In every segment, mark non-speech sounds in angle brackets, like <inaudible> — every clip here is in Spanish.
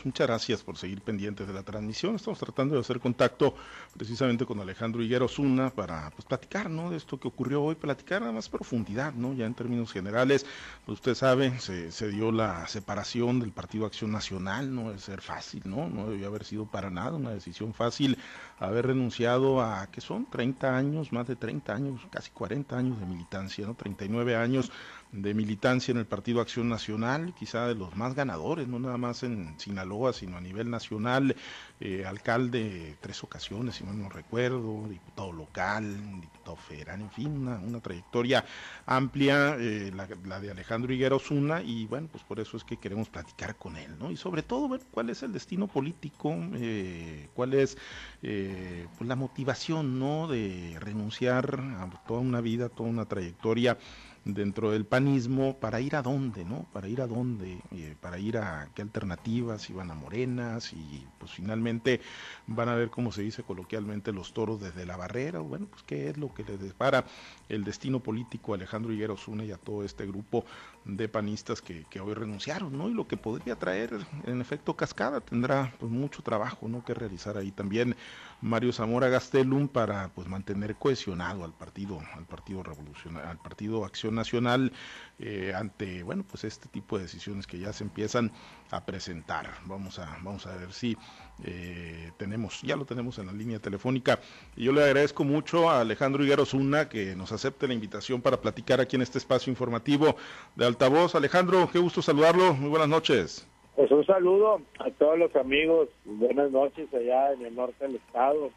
amigos, muchas gracias por seguir pendientes de la transmisión. Estamos tratando de hacer contacto precisamente con Alejandro Higuero Zuna para pues, platicar ¿no? de esto que ocurrió hoy, platicar a más profundidad, ¿no? ya en términos generales. Pues usted sabe, se, dio la separación del Partido Acción Nacional, no debe ser fácil, ¿no? no debió haber sido para nada una decisión fácil haber renunciado a, ¿qué son? 30 años, más de 30 años, casi 40 años de militancia, ¿no? 39 años de militancia en el Partido Acción Nacional, quizá de los más ganadores, no nada más en Sinaloa, sino a nivel nacional, eh, alcalde tres ocasiones, si mal no recuerdo, diputado local, diputado federal, en fin, una, trayectoria amplia, eh, la, de Alejandro Higuera Osuna, y bueno, pues por eso es que queremos platicar con él, ¿no? Y sobre todo ver cuál es el destino político, eh, cuál es pues la motivación, ¿no? De renunciar a toda una vida, toda una trayectoria dentro del panismo para ir a dónde, ¿no? Para ir a dónde, eh, para ir a qué alternativas, si van a morenas y pues finalmente van a ver cómo se dice coloquialmente los toros desde la barrera, o bueno, pues qué es lo que les depara el destino político a Alejandro Higuero Zuna y a todo este grupo de panistas que, que, hoy renunciaron, ¿no? Y lo que podría traer, en efecto, cascada, tendrá pues mucho trabajo, ¿no? Que realizar ahí también Mario Zamora Gastelum para pues mantener cohesionado al partido, al partido revolucionario, al partido Acción Nacional eh, ante, bueno, pues este tipo de decisiones que ya se empiezan a presentar. Vamos a, vamos a ver si eh, tenemos, ya lo tenemos en la línea telefónica. Y yo le agradezco mucho a Alejandro Higuero Zuna que nos acepte la invitación para platicar aquí en este espacio informativo de altavoz. Alejandro, qué gusto saludarlo. Muy buenas noches. Pues un saludo a todos los amigos. Buenas noches allá en el norte del estado.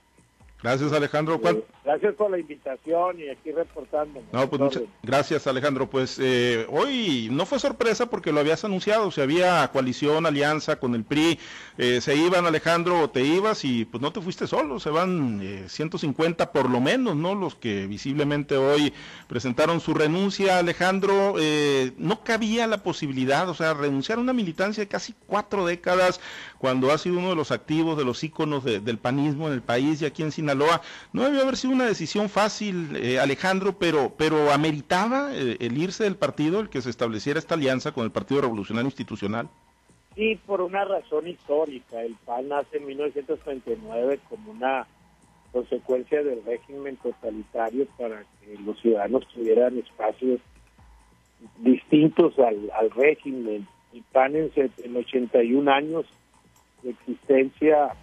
Gracias, Alejandro. Gracias por la invitación y aquí reportando. No, pues muchas gracias, Alejandro. Pues eh, hoy no fue sorpresa porque lo habías anunciado. Si había coalición, alianza con el PRI, eh, se iban, Alejandro, o te ibas y pues no te fuiste solo. Se van 150 eh, por lo menos, ¿no? Los que visiblemente hoy presentaron su renuncia, Alejandro. no cabía la posibilidad, o sea, renunciar a una militancia de casi cuatro décadas cuando ha sido uno de los activos, de los íconos del panismo en el país y aquí en Sinaloa no debió haber sido una decisión fácil, eh, Alejandro, pero, pero ameritaba eh, el irse del partido, el que se estableciera esta alianza con el Partido Revolucionario Institucional. Sí, por una razón histórica. El PAN nace en 1939 como una consecuencia del régimen totalitario para que los ciudadanos tuvieran espacios distintos al, régimen. El PAN en, en 81 años de existencia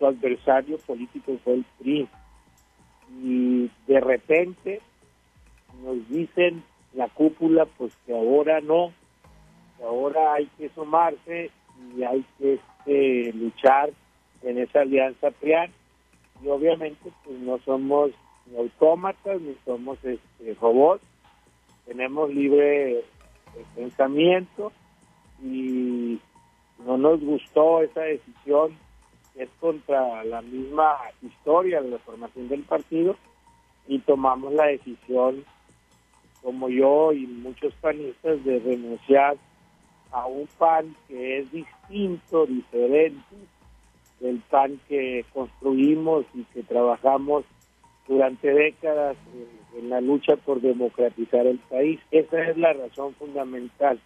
su adversario político fue el PRI. Y de repente nos dicen la cúpula pues que ahora no, que ahora hay que sumarse y hay que este, luchar en esa alianza PRIAN. Y obviamente pues no somos ni autómatas ni somos este, robots, tenemos libre pensamiento y no nos gustó esa decisión es contra la misma historia de la formación del partido y tomamos la decisión, como yo y muchos panistas, de renunciar a un PAN que es distinto, diferente del PAN que construimos y que trabajamos durante décadas en la lucha por democratizar el país. Esa es la razón fundamental.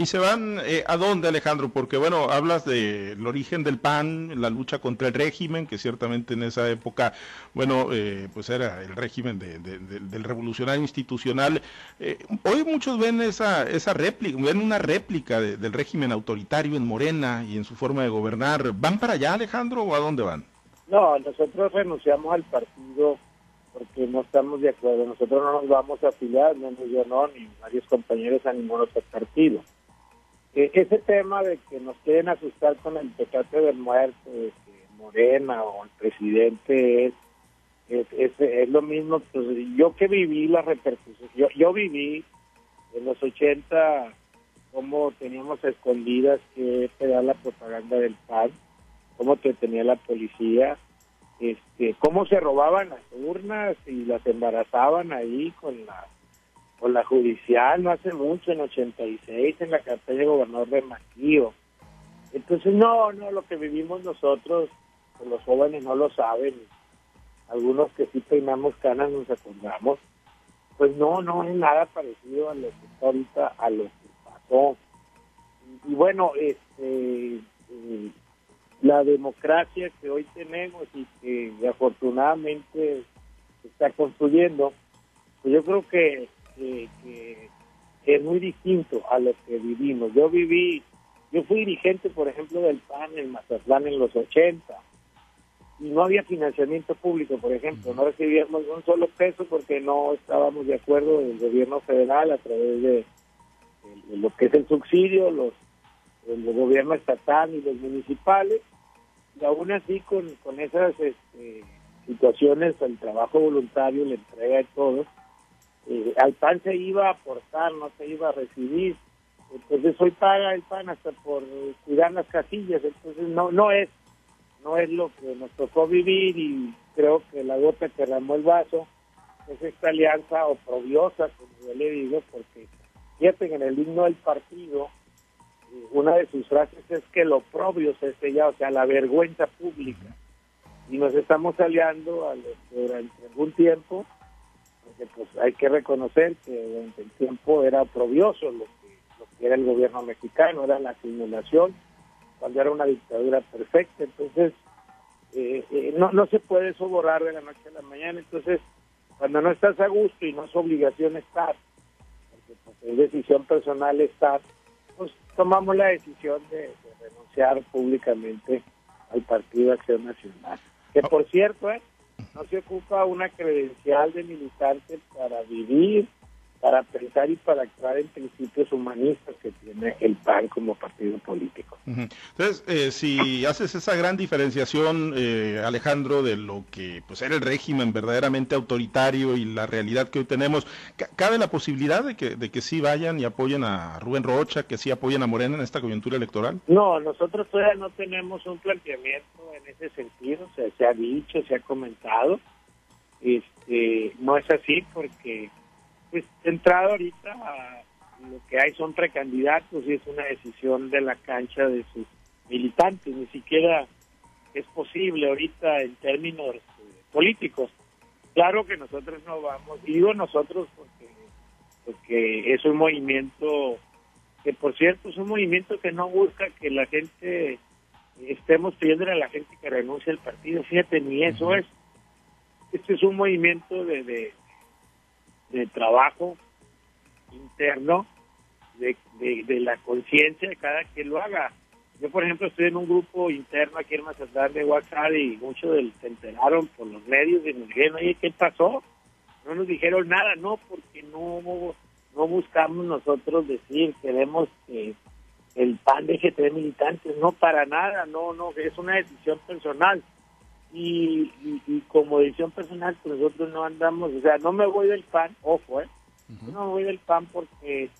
¿Y se van eh, a dónde, Alejandro? Porque, bueno, hablas del origen del PAN, la lucha contra el régimen, que ciertamente en esa época, bueno, eh, pues era el régimen del revolucionario institucional. Eh, hoy muchos ven esa, esa réplica, ven una réplica del régimen autoritario en Morena y en su forma de gobernar. ¿Van para allá, Alejandro, o a dónde van? No, nosotros renunciamos al partido porque no estamos de acuerdo. Nosotros no nos vamos a afiliar, no yo no, ni varios compañeros a ningún otro partido ese tema de que nos quieren asustar con el pecado del muerto, de que Morena o el presidente es, es, es, lo mismo, pues yo que viví la repercusión, yo, yo viví en los 80 cómo teníamos escondidas que era la propaganda del PAN, cómo te tenía la policía, este, cómo se robaban las urnas y las embarazaban ahí con la o la judicial no hace mucho, en 86, en la campaña de gobernador de Maquillo. Entonces, no, no, lo que vivimos nosotros, pues, los jóvenes no lo saben, algunos que sí peinamos canas nos acordamos, pues no, no es nada parecido a lo que está ahorita, a lo que pasó. Y, bueno, este, eh, la democracia que hoy tenemos y que afortunadamente está construyendo, pues yo creo que, es muy distinto a lo que vivimos. Yo viví, yo fui dirigente, por ejemplo, del PAN en Mazatlán en los 80 y no había financiamiento público, por ejemplo, no recibíamos un solo peso porque no estábamos de acuerdo del gobierno federal a través de, lo que es el subsidio, los el gobierno estatal y los municipales, y aún así con, con esas este, situaciones, el trabajo voluntario, la entrega de todo, eh, al PAN se iba a aportar, no se iba a recibir. Entonces hoy paga el PAN hasta por cuidar las casillas, entonces no, no es no es lo que nos tocó vivir y creo que la gota que derramó el vaso es esta alianza oprobiosa, como yo le digo, porque fíjate en el himno del partido, eh, una de sus frases es que lo oprobio se sella, o sea, la vergüenza pública. Y nos estamos aliando durante algún tiempo, porque pues hay que reconocer que durante el tiempo era oprobioso lo que, lo que era el gobierno mexicano, era la simulación cuando era una dictadura perfecta. Entonces, eh, eh, no, no se puede eso borrar de la noche a la mañana. Entonces, cuando no estás a gusto y no es obligación estar, porque pues, es decisión personal estar, pues tomamos la decisión de, renunciar públicamente al Partido Acción Nacional. Que por cierto, eh, no se ocupa una credencial de militante para vivir para pensar y para actuar en principios humanistas que tiene el PAN como partido político. Entonces, eh, si haces esa gran diferenciación, eh, Alejandro, de lo que pues era el régimen verdaderamente autoritario y la realidad que hoy tenemos, ¿cabe la posibilidad de que, de que sí vayan y apoyen a Rubén Rocha, que sí apoyen a Morena en esta coyuntura electoral? No, nosotros todavía no tenemos un planteamiento en ese sentido, o sea, se ha dicho, se ha comentado, este, no es así porque pues entrado ahorita lo que hay son precandidatos y es una decisión de la cancha de sus militantes, ni siquiera es posible ahorita en términos eh, políticos. Claro que nosotros no vamos, digo nosotros porque, porque es un movimiento que por cierto es un movimiento que no busca que la gente estemos pidiendo a la gente que renuncie al partido, fíjate, ni eso es. Este es un movimiento de, de trabajo interno de, de, la conciencia de cada quien lo haga. Yo, por ejemplo, estoy en un grupo interno aquí en Mazatlán de WhatsApp y muchos se enteraron por los medios y nos dijeron, oye, ¿qué pasó? No nos dijeron nada, no, porque no, no buscamos nosotros decir, queremos que el PAN deje de militantes, no para nada, no, no, es una decisión personal y, y, como decisión personal, pues nosotros no andamos, o sea, no me voy del PAN, ojo, ¿eh? No me voy del PAN porque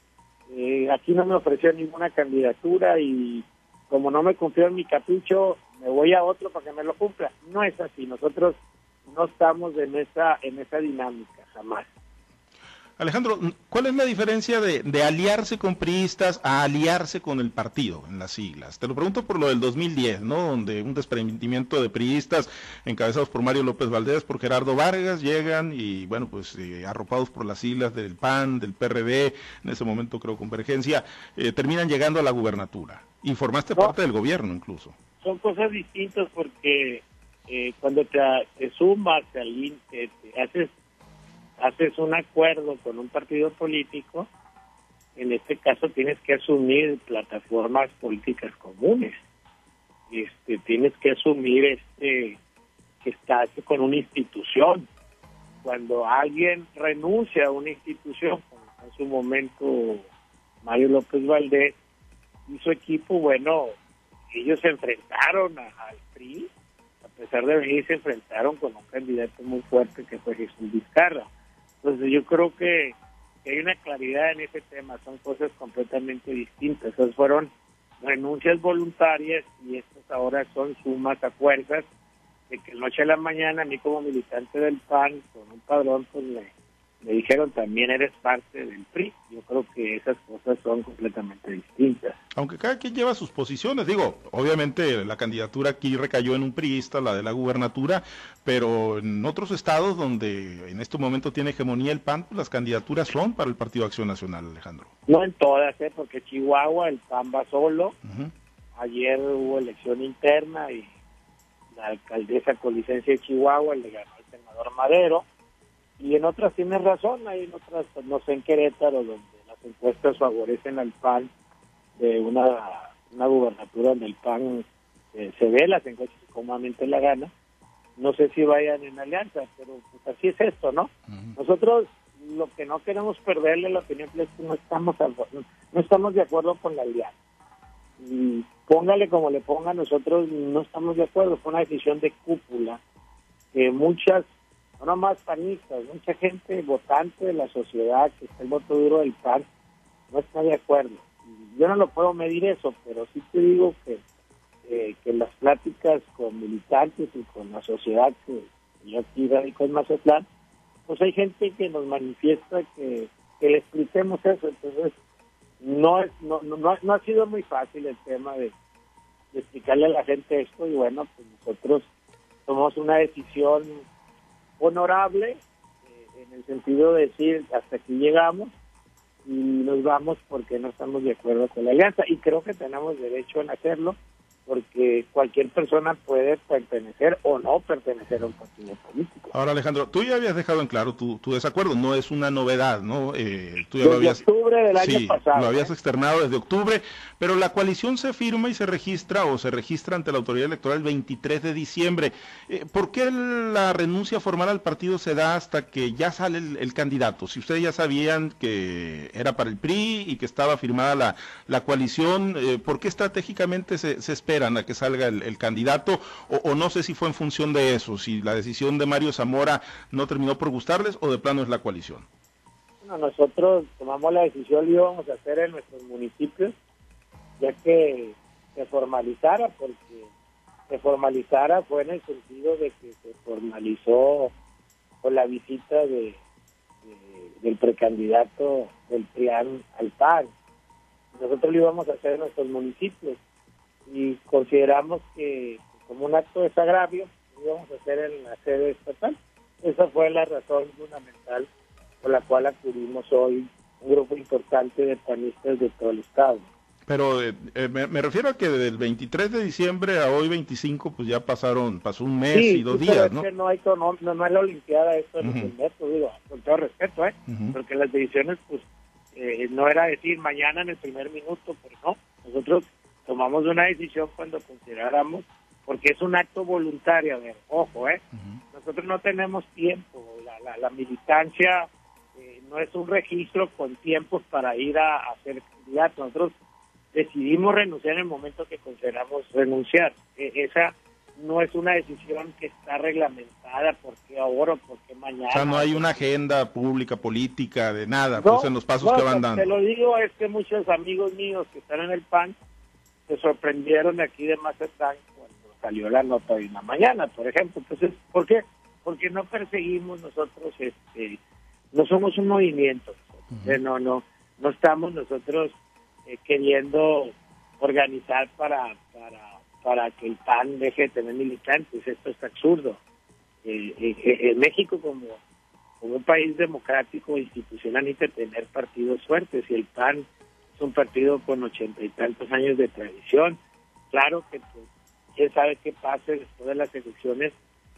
eh, aquí no me ofreció ninguna candidatura y como no me cumplió en mi capricho, me voy a otro para que me lo cumpla. No es así, nosotros no estamos en esa, en esa dinámica, jamás. Alejandro, ¿cuál es la diferencia de, aliarse con priistas a aliarse con el partido en las siglas? Te lo pregunto por lo del 2010, ¿no? Donde un desprendimiento de priistas encabezados por Mario López Valdés, por Gerardo Vargas, llegan y, bueno, pues eh, arropados por las siglas del PAN, del PRD, en ese momento creo Convergencia, eh, terminan llegando a la gubernatura. Informaste parte del gobierno incluso. Son cosas distintas porque eh, cuando te, sumas, te, te haces haces un acuerdo con un partido político, en este caso tienes que asumir plataformas políticas comunes. Este, tienes que asumir este que estás con una institución. Cuando alguien renuncia a una institución, como en su momento Mario López Valdés y su equipo, bueno, ellos se enfrentaron al PRI, a pesar de venir, se enfrentaron con un candidato muy fuerte que fue Jesús Vizcarra. Entonces yo creo que, hay una claridad en ese tema, son cosas completamente distintas. Esas fueron renuncias voluntarias y estas ahora son sumas a fuerzas de que noche a la mañana a mí como militante del PAN con un padrón pues me, me dijeron también eres parte del PRI. Yo creo que esas cosas son completamente distintas. Aunque cada quien lleva sus posiciones, digo, obviamente la candidatura aquí recayó en un priista, la de la gubernatura, pero en otros estados donde en este momento tiene hegemonía el PAN, pues las candidaturas son para el Partido Acción Nacional, Alejandro. No en todas, ¿eh? porque Chihuahua el PAN va solo, ayer hubo elección interna y la alcaldesa con licencia de Chihuahua le ganó al senador Madero. Y en otras tienes razón, hay en otras, no sé, en Querétaro, donde las encuestas favorecen al PAN de una, una gubernatura donde el PAN eh, se ve las encuestas cómodamente la gana. No sé si vayan en alianza, pero pues así es esto, ¿no? Nosotros lo que no queremos perderle la opinión es que no estamos, no estamos de acuerdo con la alianza. Y póngale como le ponga, nosotros no estamos de acuerdo. Fue una decisión de cúpula que muchas, no más panistas, mucha gente votante de la sociedad que está el voto duro del PAN no está de acuerdo. Yo no lo puedo medir eso, pero sí te digo que eh, que las pláticas con militantes y con la sociedad que yo aquí radico en Mazatlán, pues hay gente que nos manifiesta que, le expliquemos eso. Entonces, no, es, no, no, no ha sido muy fácil el tema de, explicarle a la gente esto y bueno, pues nosotros tomamos una decisión honorable eh, en el sentido de decir hasta aquí llegamos y nos vamos porque no estamos de acuerdo con la alianza y creo que tenemos derecho en hacerlo porque cualquier persona puede pertenecer o no pertenecer a un partido político. Ahora, Alejandro, tú ya habías dejado en claro tu, desacuerdo, no es una novedad, ¿no? Eh, tú ya desde lo habías, octubre del año pasado. Lo habías ¿eh? externado desde octubre, pero la coalición se firma y se registra o se registra ante la autoridad electoral el 23 de diciembre. Eh, ¿Por qué la renuncia formal al partido se da hasta que ya sale el, candidato? Si ustedes ya sabían que era para el PRI y que estaba firmada la, la coalición, eh, ¿por qué estratégicamente se, se espera? A que salga el, candidato, o, no sé si fue en función de eso, si la decisión de Mario Zamora no terminó por gustarles o de plano es la coalición. Bueno, nosotros tomamos la decisión y íbamos a hacer en nuestros municipios, ya que se formalizara, porque se formalizara fue en el sentido de que se formalizó con la visita de, del precandidato del PRIAN al PAN. Nosotros lo íbamos a hacer en nuestros municipios y consideramos que como un acto de desagravio íbamos a hacer en la sede estatal. Esa fue la razón fundamental por la cual acudimos hoy un grupo importante de panistas de todo el estado. Pero eh, eh, me, refiero a que del 23 de diciembre a hoy 25, pues ya pasaron, pasó un mes y dos días, ¿no? Es que no hay, no, no, es la Olimpiada esto en el metro, digo, con todo respeto, ¿eh? Porque las decisiones, pues, eh, no era decir mañana en el primer minuto, pero no. Nosotros tomamos una decisión cuando consideráramos, porque es un acto voluntario, a ver, ojo, ¿eh? Nosotros no tenemos tiempo, la, la, militancia eh, no es un registro con tiempos para ir a, hacer candidato. Nosotros decidimos renunciar en el momento que consideramos renunciar. E, esa no es una decisión que está reglamentada porque ahora o porque mañana. O sea, no hay una agenda pública, política, de nada, pues en los pasos que van dando. Te lo digo es que muchos amigos míos que están en el PAN se sorprendieron aquí de Mazatlán cuando salió la nota de una mañana, por ejemplo. Entonces, ¿por qué? Porque no perseguimos nosotros, este, no somos un movimiento, no, no, no estamos nosotros eh, queriendo organizar para, para, para que el PAN deje de tener militantes, esto es absurdo. Eh, eh, México como, como un país democrático institucional necesita tener partidos fuertes y el PAN un partido con ochenta y tantos años de tradición. Claro que pues, quién sabe qué pase después de las elecciones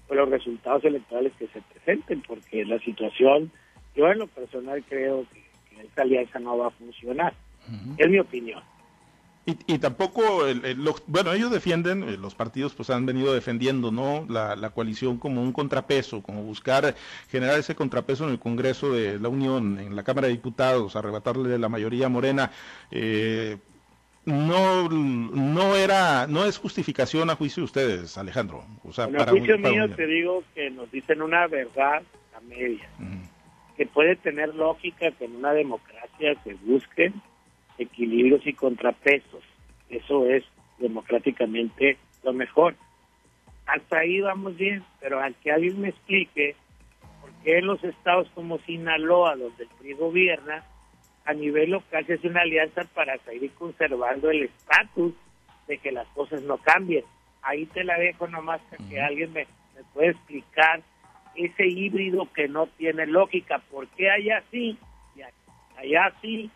con los resultados electorales que se presenten, porque la situación, yo en lo personal creo que, esta alianza no va a funcionar. Es mi opinión. Y, tampoco, bueno, ellos defienden, eh, los partidos pues han venido defendiendo, ¿no? La, coalición como un contrapeso, como buscar generar ese contrapeso en el Congreso de la Unión, en la Cámara de Diputados, arrebatarle la mayoría morena. Eh, no, no era, no es justificación a juicio de ustedes, Alejandro. O sea, a juicio mío te digo que nos dicen una verdad a media, que puede tener lógica que en una democracia se busquen equilibrios y contrapesos. Eso es democráticamente lo mejor. Hasta ahí vamos bien, pero al que alguien me explique por qué los estados como Sinaloa, donde el PRI gobierna, a nivel local se hace una alianza para seguir conservando el estatus de que las cosas no cambien. Ahí te la dejo nomás para que alguien me, me pueda explicar ese híbrido que no tiene lógica, por qué allá sí y allá sí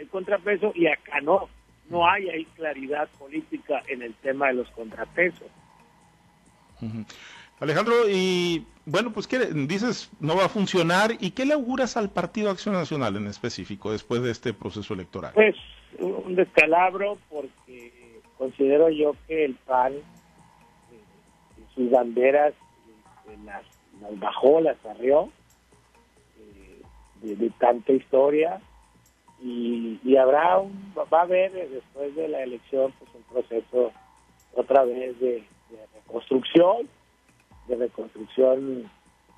el contrapeso y acá no. no hay ahí claridad política en el tema de los contrapesos. Alejandro, y bueno, pues ¿qué dices? No va a funcionar. ¿Y qué le auguras al Partido Acción Nacional en específico después de este proceso electoral? Pues un descalabro porque considero yo que el PAN, eh, sus banderas, eh, las, bajó, las arreó eh, de, tanta historia y, habrá un, va a haber después de la elección pues un proceso otra vez de reconstrucción de reconstrucción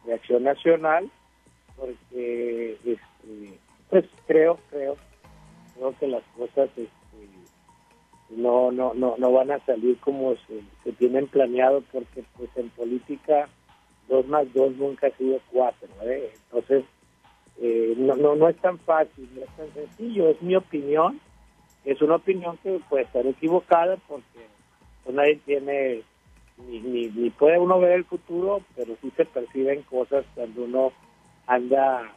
de acción nacional, porque este, pues creo, creo, creo que las cosas este, no, no, no, no van a salir como se, tienen planeado, porque pues en política dos más dos nunca ha sido cuatro, ¿eh? entonces eh, no, no, no es tan fácil, no es tan sencillo, es mi opinión, es una opinión que puede estar equivocada porque pues, nadie tiene ni, ni, puede uno ver el futuro, pero sí se perciben cosas cuando uno anda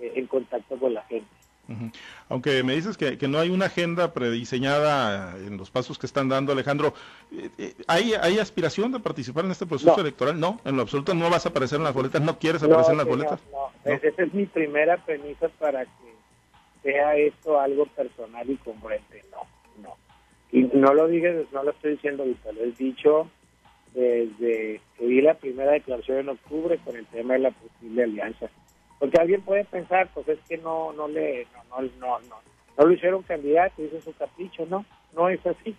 eh, en contacto con la gente. Aunque me dices que, que, no hay una agenda prediseñada en los pasos que están dando, Alejandro, eh, eh, ¿hay, ¿hay aspiración de participar en este proceso electoral? No, en lo absoluto no vas a aparecer en las boletas, no quieres aparecer en las boletas. No, esa es mi primera premisa para que sea esto algo personal y congruente. No, no. Y no lo digas, no lo estoy diciendo ahorita, lo he dicho desde que vi la primera declaración en octubre con el tema de la posible alianza. Porque alguien puede pensar, pues es que no no le no no no no, lo hicieron candidato, hizo su capricho, no, no es así.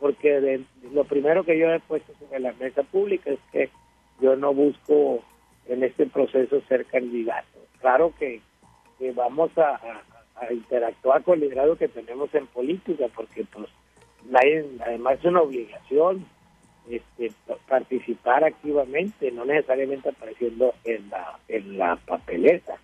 Porque lo primero que yo he puesto sobre la mesa pública es que yo no busco en este proceso ser candidato. Claro que, vamos a, interactuar con el liderazgo que tenemos en política, porque pues nadie, además es una obligación este, participar activamente, no necesariamente apareciendo en la, en la papeleta.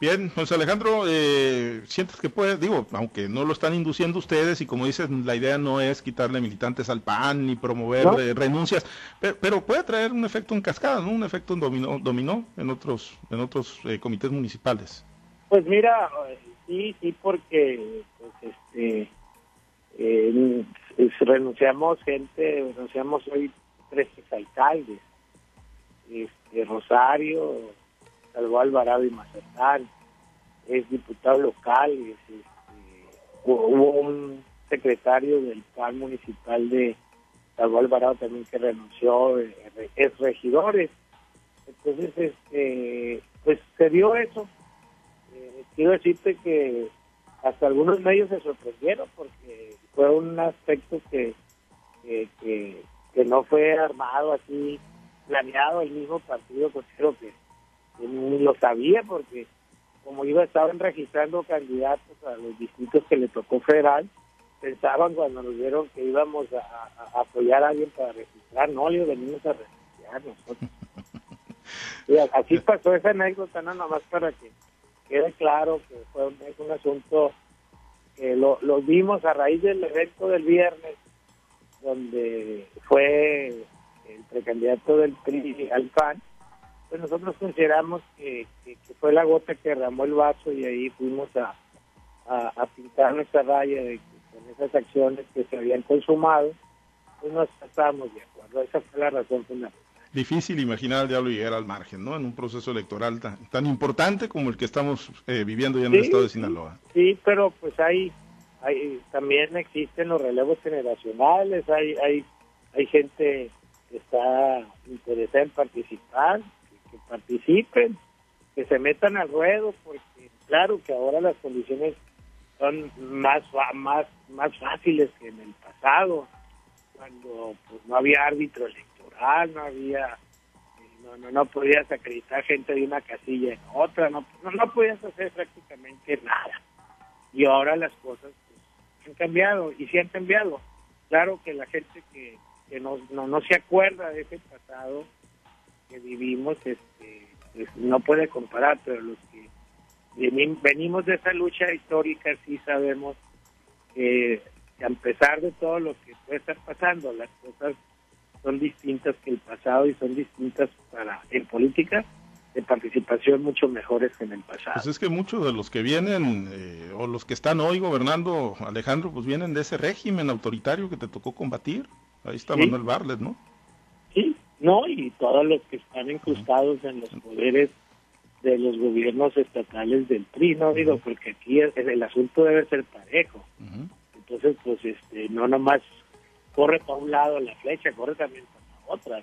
Bien, José Alejandro, eh, ¿sientes que puede, digo, aunque no lo están induciendo ustedes y como dices, la idea no es quitarle militantes al PAN ni promover eh, renuncias, pero, puede traer un efecto en cascada, ¿no? Un efecto en dominó, dominó en otros, en otros eh, comités municipales. Pues mira, sí, sí, porque pues, este, renunciamos gente, renunciamos hoy tres alcaldes, este, Rosario, Salvo Alvarado y Mazatán, es diputado local, este, hubo un secretario del PAN municipal de Salvo Alvarado también que renunció, eh, es regidores. Entonces, este, pues se dio eso. Eh, quiero decirte que hasta algunos medios se sorprendieron porque fue un aspecto que, que, no fue armado así, planeado el mismo partido, considero que, ni lo sabía porque como iba estaban registrando candidatos a los distritos que le tocó federal, pensaban cuando nos vieron que íbamos a, apoyar a alguien para registrar, no, le venimos a registrar nosotros. <laughs> así pasó esa anécdota, no nomás para que quede claro que fue un, asunto que lo, vimos a raíz del evento del viernes, donde fue el precandidato del PRI al PAN, pues nosotros consideramos que, fue la gota que derramó el vaso y ahí fuimos a, a, pintar nuestra raya de que con esas acciones que se habían consumado, pues no estábamos de acuerdo. Esa fue la razón fundamental difícil imaginar al diablo llegar al margen, ¿no? En un proceso electoral tan, importante como el que estamos eh, viviendo ya en el estado de Sinaloa. Sí, pero pues hay, hay también existen los relevos generacionales, hay hay hay gente que está interesada en participar, que, participen, que se metan al ruedo, porque claro que ahora las condiciones son más más más fáciles que en el pasado, cuando pues no había árbitro electoral no había, no, no, no podías acreditar gente de una casilla en otra, no, no, podías hacer prácticamente nada. Y ahora las cosas pues, han cambiado y sí han cambiado. Claro que la gente que, que no, no, se acuerda de ese pasado que vivimos, este, pues, no puede comparar, pero los que venimos de esa lucha histórica sí sabemos que a pesar de todo lo que puede estar pasando, las cosas son distintas que el pasado y son distintas para en política de participación mucho mejores que en el pasado. Pues es que muchos de los que vienen eh, o los que están hoy gobernando, Alejandro, pues vienen de ese régimen autoritario que te tocó combatir. Ahí está Manuel Barlet, ¿no? Sí, no, y todos los que están incrustados en los poderes de los gobiernos estatales del PRI, no digo, porque aquí el, asunto debe ser parejo. Entonces, pues, este, no nomás corre para un lado la flecha, corre también para otra.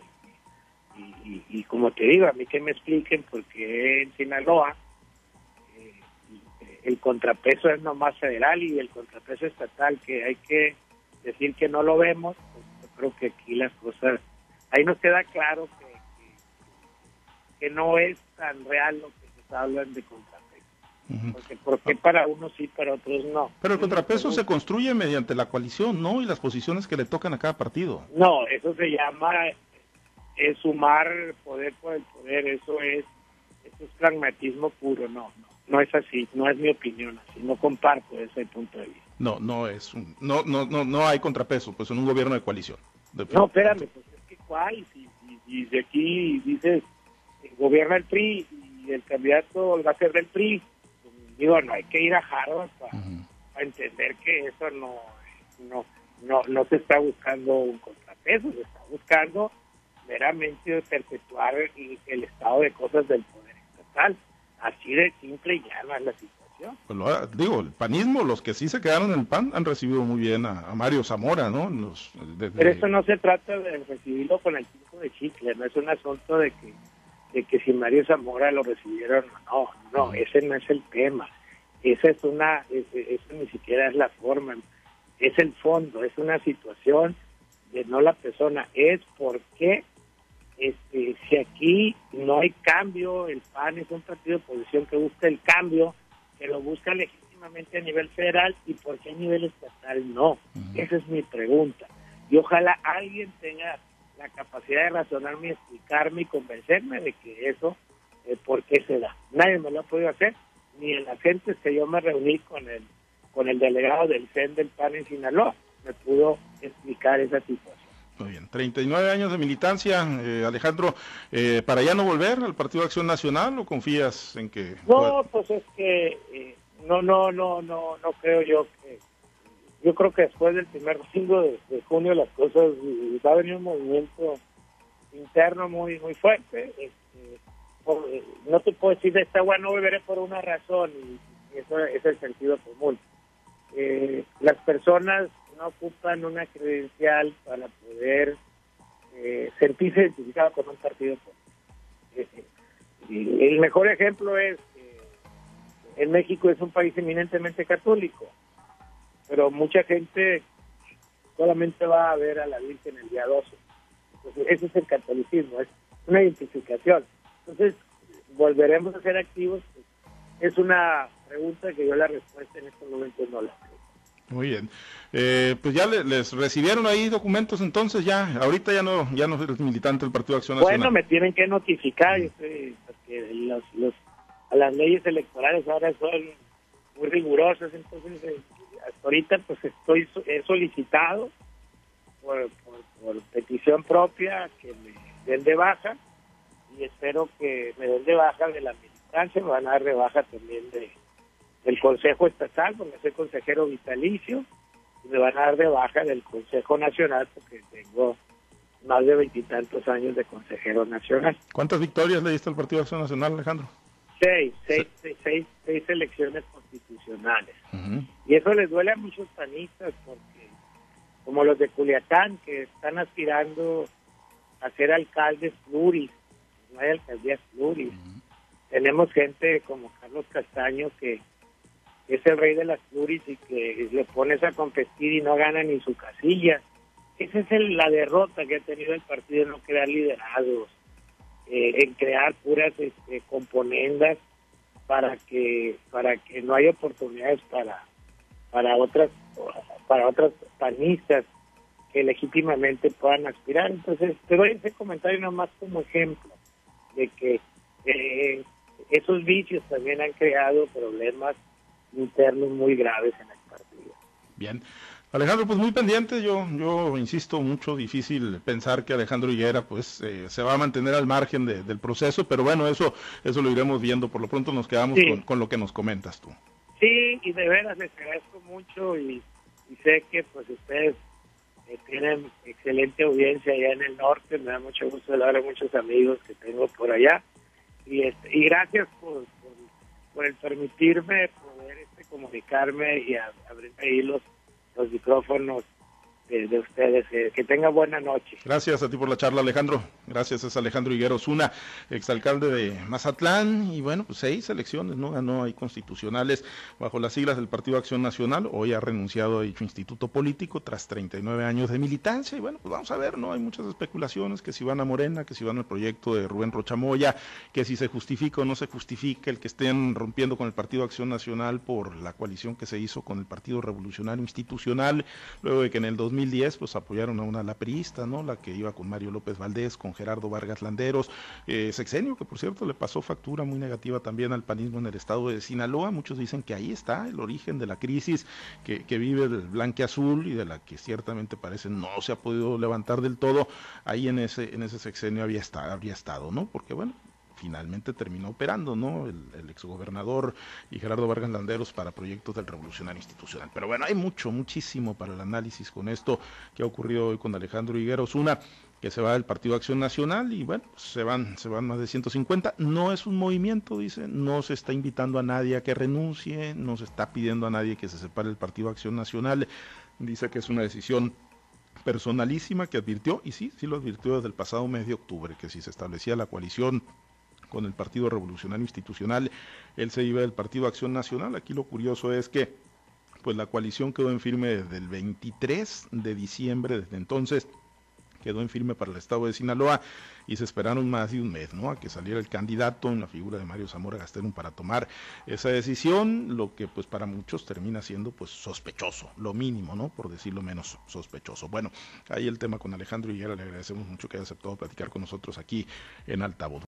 Y, como te digo, a mí que me expliquen por qué en Sinaloa eh, el contrapeso es nomás federal y el contrapeso estatal, que hay que decir que no lo vemos, pues yo creo que aquí las cosas, ahí nos queda claro que, que, no es tan real lo que se está hablando de contrapeso. Porque ¿por qué para unos sí, para otros no? Pero el contrapeso se construye mediante la coalición, ¿no? Y las posiciones que le tocan a cada partido. No, eso se llama es sumar poder por el poder, eso es, eso es pragmatismo puro, no, no, no es así, no es mi opinión así, no comparto ese punto de vista. No, no es un, no, no, no, no hay contrapeso, pues en un gobierno de coalición. no, espérame, pues es que cuál, si, si, de aquí dices, gobierna el PRI y el candidato va a ser del PRI, digo, no hay que ir a Harvard para, entender que eso no, no, no, no se está buscando un contrapeso, se está buscando meramente perpetuar el, estado de cosas del poder estatal. Así de simple y llana es la situación. Pues digo, el panismo, los que sí se quedaron en el PAN han recibido muy bien a, Mario Zamora, ¿no? Pero eso no se trata de recibirlo con el tipo de chicle, no es un asunto de que de que si Mario Zamora lo recibieron no, no, ese no es el tema. Esa es una, eso ni siquiera es la forma, es el fondo, es una situación de no la persona, es por qué este, si aquí no hay cambio, el PAN es un partido de oposición que busca el cambio, que lo busca legítimamente a nivel federal y por qué a nivel estatal no. Esa es mi pregunta. Y ojalá alguien tenga la capacidad de razonarme, explicarme y convencerme de que eso, eh, por qué se da. Nadie me lo ha podido hacer, ni en las gentes que yo me reuní con el, con el delegado del CEN del PAN en Sinaloa, me pudo explicar esa situación. Muy bien, 39 años de militancia, eh, Alejandro, eh, ¿para ya no volver al Partido de Acción Nacional o confías en que...? No, pues es que eh, no, no, no, no, no creo yo que... Yo creo que después del primer domingo de, junio las cosas, va a venir un movimiento interno muy muy fuerte. Este, no te puedo decir de esta agua no beberé por una razón y, eso es el sentido común. las personas ocupan una credencial para poder eh, sentirse identificado con un partido político. el mejor ejemplo es en México es un país eminentemente católico, pero mucha gente solamente va a ver a la Virgen el día 12. Entonces, ese es el catolicismo, es una identificación. Entonces, ¿volveremos a ser activos? Es una pregunta que yo la respuesta en estos momentos no la tengo. Muy bien. Eh, pues ya les recibieron ahí documentos entonces ya, ahorita ya no ya no eres militante del Partido de Acción Nacional. Bueno, me tienen que notificar, porque los, los, las leyes electorales ahora son muy rigurosas, entonces eh, hasta ahorita pues estoy he solicitado por, por, petición propia que me den de baja y espero que me den de baja de la militancia, me van a dar de baja también de del Consejo Estatal, porque soy consejero vitalicio, y me van a dar de baja del Consejo Nacional, porque tengo más de veintitantos años de consejero nacional. ¿Cuántas victorias le diste al Partido Acción Nacional, Alejandro? Seis, seis, seis, seis, elecciones constitucionales. Y eso les duele a muchos panistas, porque como los de Culiacán, que están aspirando a ser alcaldes pluris, no hay alcaldías pluris. Tenemos gente como Carlos Castaño que es el rey de las pluris y que le pones a competir y no gana ni su casilla. Esa es la derrota que ha tenido el partido en no crear liderados, eh, en crear puras este, componendas para que para que no haya oportunidades para para otras para otras panistas que legítimamente puedan aspirar. Entonces, te doy ese comentario nomás como ejemplo de que eh, esos vicios también han creado problemas internos muy graves en el partido. Bien. Alejandro, pues muy pendiente, yo, yo insisto mucho, difícil pensar que Alejandro Higuera pues eh, se va a mantener al margen del proceso, pero bueno, eso, eso lo iremos viendo, por lo pronto nos quedamos con, lo que nos comentas tú. Sí, y de veras les agradezco mucho y, sé que pues ustedes eh, tienen excelente audiencia allá en el norte, me da mucho gusto hablar a muchos amigos que tengo por allá. Y, este, y gracias por, por, el permitirme poder este, comunicarme y abrir ahí los los micrófonos de, ustedes. Eh, que tenga buena noche. Gracias a ti por la charla, Alejandro. Gracias, es Alejandro Higuero Zuna, exalcalde de Mazatlán. Y bueno, pues seis elecciones, ¿no? Ganó ahí constitucionales bajo las siglas del Partido Acción Nacional. Hoy ha renunciado a dicho instituto político tras 39 años de militancia. Y bueno, pues vamos a ver, ¿no? Hay muchas especulaciones que si van a Morena, que si van al proyecto de Rubén Rochamoya, que si se justifica o no se justifica el que estén rompiendo con el Partido Acción Nacional por la coalición que se hizo con el Partido Revolucionario Institucional, luego de que en el 2000 2010 pues apoyaron a una lapriista, ¿no? La que iba con Mario López Valdés, con Gerardo Vargas Landeros, eh, sexenio que por cierto le pasó factura muy negativa también al panismo en el estado de Sinaloa. Muchos dicen que ahí está el origen de la crisis que, vive el blanque azul y de la que ciertamente parece no se ha podido levantar del todo. Ahí en ese, en ese sexenio había habría estado, ¿no? Porque bueno, finalmente terminó operando, ¿no? El, exgobernador y Gerardo Vargas Landeros para proyectos del Revolucionario Institucional. Pero bueno, hay mucho, muchísimo para el análisis con esto que ha ocurrido hoy con Alejandro Higueros. Una, que se va del Partido Acción Nacional y bueno, se van, se van más de 150. No es un movimiento, dice, no se está invitando a nadie a que renuncie, no se está pidiendo a nadie que se separe del Partido Acción Nacional. Dice que es una decisión personalísima que advirtió, y sí, sí lo advirtió desde el pasado mes de octubre, que si se establecía la coalición con el Partido Revolucionario Institucional, él se iba del Partido Acción Nacional. Aquí lo curioso es que pues la coalición quedó en firme desde el 23 de diciembre, desde entonces quedó en firme para el estado de Sinaloa y se esperaron más de un mes, ¿no? A que saliera el candidato en la figura de Mario Zamora Gasterum para tomar esa decisión, lo que pues para muchos termina siendo pues sospechoso, lo mínimo, ¿no? Por decirlo menos sospechoso. Bueno, ahí el tema con Alejandro Higuera, le agradecemos mucho que haya aceptado platicar con nosotros aquí en Altavoz.